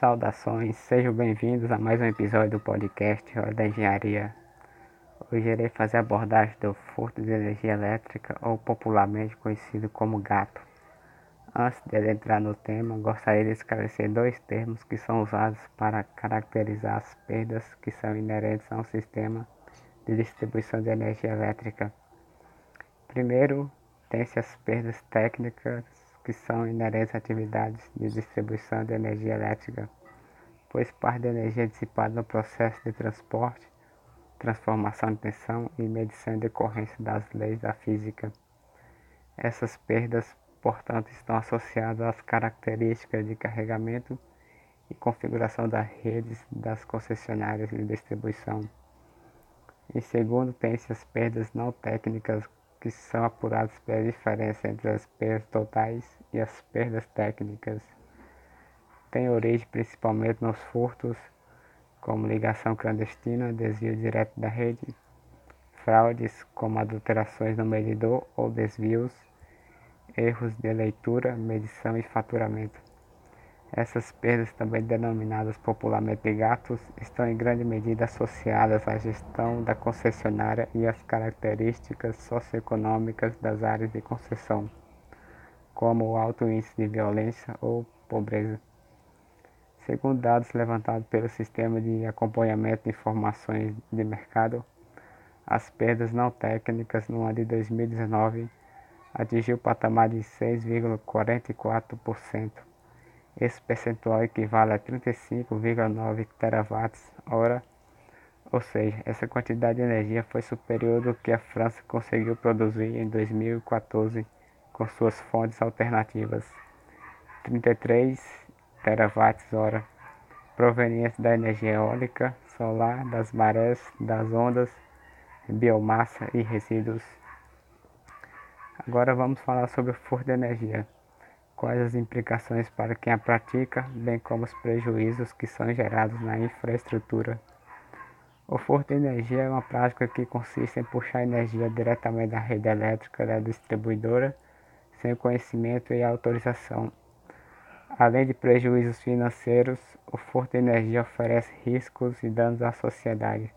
Saudações, sejam bem-vindos a mais um episódio do podcast Hora da Engenharia. Hoje irei fazer a abordagem do furto de energia elétrica, ou popularmente conhecido como gato. Antes de entrar no tema, gostaria de esclarecer dois termos que são usados para caracterizar as perdas que são inerentes a um sistema de distribuição de energia elétrica. Primeiro, tem-se as perdas técnicas que são inerentes a atividades de distribuição de energia elétrica, pois parte da energia é dissipada no processo de transporte, transformação de tensão e medição em decorrência das leis da física. Essas perdas, portanto, estão associadas às características de carregamento e configuração das redes das concessionárias de distribuição. Em segundo, tem-se as perdas não técnicas que são apurados pela diferença entre as perdas totais e as perdas técnicas. Tem origem principalmente nos furtos, como ligação clandestina, desvio direto da rede, fraudes como adulterações no medidor ou desvios, erros de leitura, medição e faturamento. Essas perdas, também denominadas popularmente gatos, estão em grande medida associadas à gestão da concessionária e às características socioeconômicas das áreas de concessão, como o alto índice de violência ou pobreza. Segundo dados levantados pelo Sistema de Acompanhamento de Informações de Mercado, as perdas não técnicas no ano de 2019 atingiu o patamar de 6,44%. Esse percentual equivale a 35,9 terawatts-hora, ou seja, essa quantidade de energia foi superior do que a França conseguiu produzir em 2014 com suas fontes alternativas. 33 terawatts-hora provenientes da energia eólica, solar, das marés, das ondas, biomassa e resíduos. Agora vamos falar sobre o furto de energia quais as implicações para quem a pratica, bem como os prejuízos que são gerados na infraestrutura. O furto de energia é uma prática que consiste em puxar energia diretamente da rede elétrica da distribuidora sem conhecimento e autorização. Além de prejuízos financeiros, o furto de energia oferece riscos e danos à sociedade.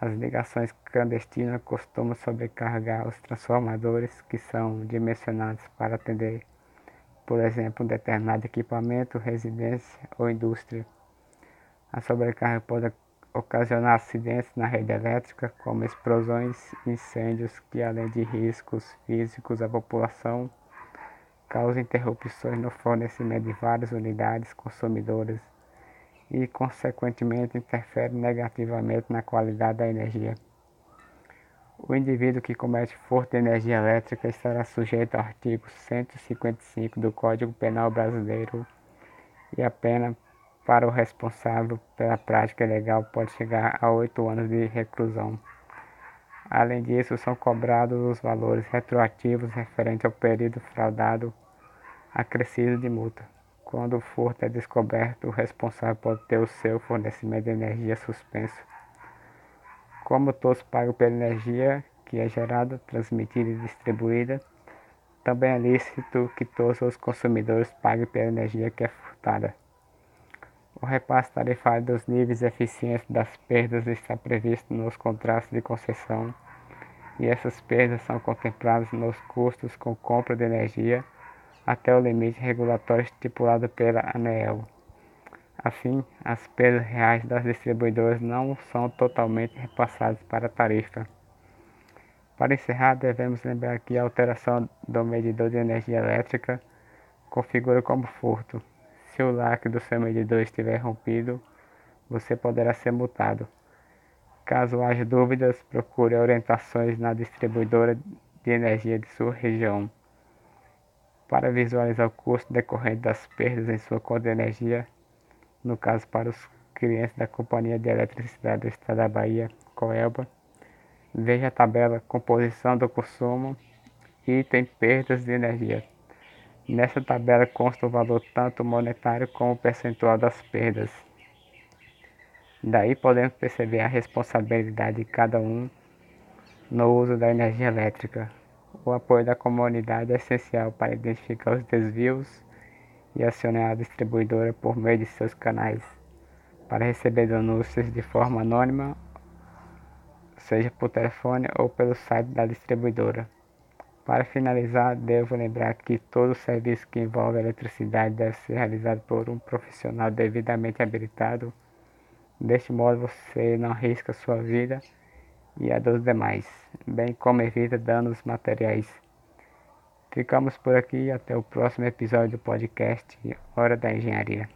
As ligações clandestinas costumam sobrecarregar os transformadores que são dimensionados para atender por exemplo, um determinado equipamento, residência ou indústria. A sobrecarga pode ocasionar acidentes na rede elétrica, como explosões incêndios, que além de riscos físicos à população, causam interrupções no fornecimento de várias unidades consumidoras e, consequentemente, interferem negativamente na qualidade da energia. O indivíduo que comete furto de energia elétrica estará sujeito ao artigo 155 do Código Penal Brasileiro e a pena para o responsável pela prática ilegal pode chegar a oito anos de reclusão. Além disso, são cobrados os valores retroativos referentes ao período fraudado acrescido de multa. Quando o furto é descoberto, o responsável pode ter o seu fornecimento de energia suspenso como todos pagam pela energia que é gerada, transmitida e distribuída, também é lícito que todos os consumidores paguem pela energia que é furtada. O repasse tarifário dos níveis eficientes das perdas está previsto nos contratos de concessão e essas perdas são contempladas nos custos com compra de energia até o limite regulatório estipulado pela ANEEL. Assim, as perdas reais das distribuidoras não são totalmente repassadas para a tarifa. Para encerrar, devemos lembrar que a alteração do medidor de energia elétrica configura como furto. Se o lacre do seu medidor estiver rompido, você poderá ser multado. Caso haja dúvidas, procure orientações na distribuidora de energia de sua região. Para visualizar o custo decorrente das perdas em sua conta de energia, no caso para os clientes da Companhia de Eletricidade do Estado da Bahia, Coelba. Veja a tabela composição do consumo e tem perdas de energia. Nessa tabela consta o valor tanto monetário como o percentual das perdas. Daí podemos perceber a responsabilidade de cada um no uso da energia elétrica. O apoio da comunidade é essencial para identificar os desvios e acione a distribuidora por meio de seus canais para receber anúncios de forma anônima, seja por telefone ou pelo site da distribuidora. Para finalizar, devo lembrar que todo serviço que envolve eletricidade deve ser realizado por um profissional devidamente habilitado. Deste modo, você não arrisca sua vida e a dos demais, bem como evita danos materiais. Ficamos por aqui até o próximo episódio do podcast Hora da Engenharia.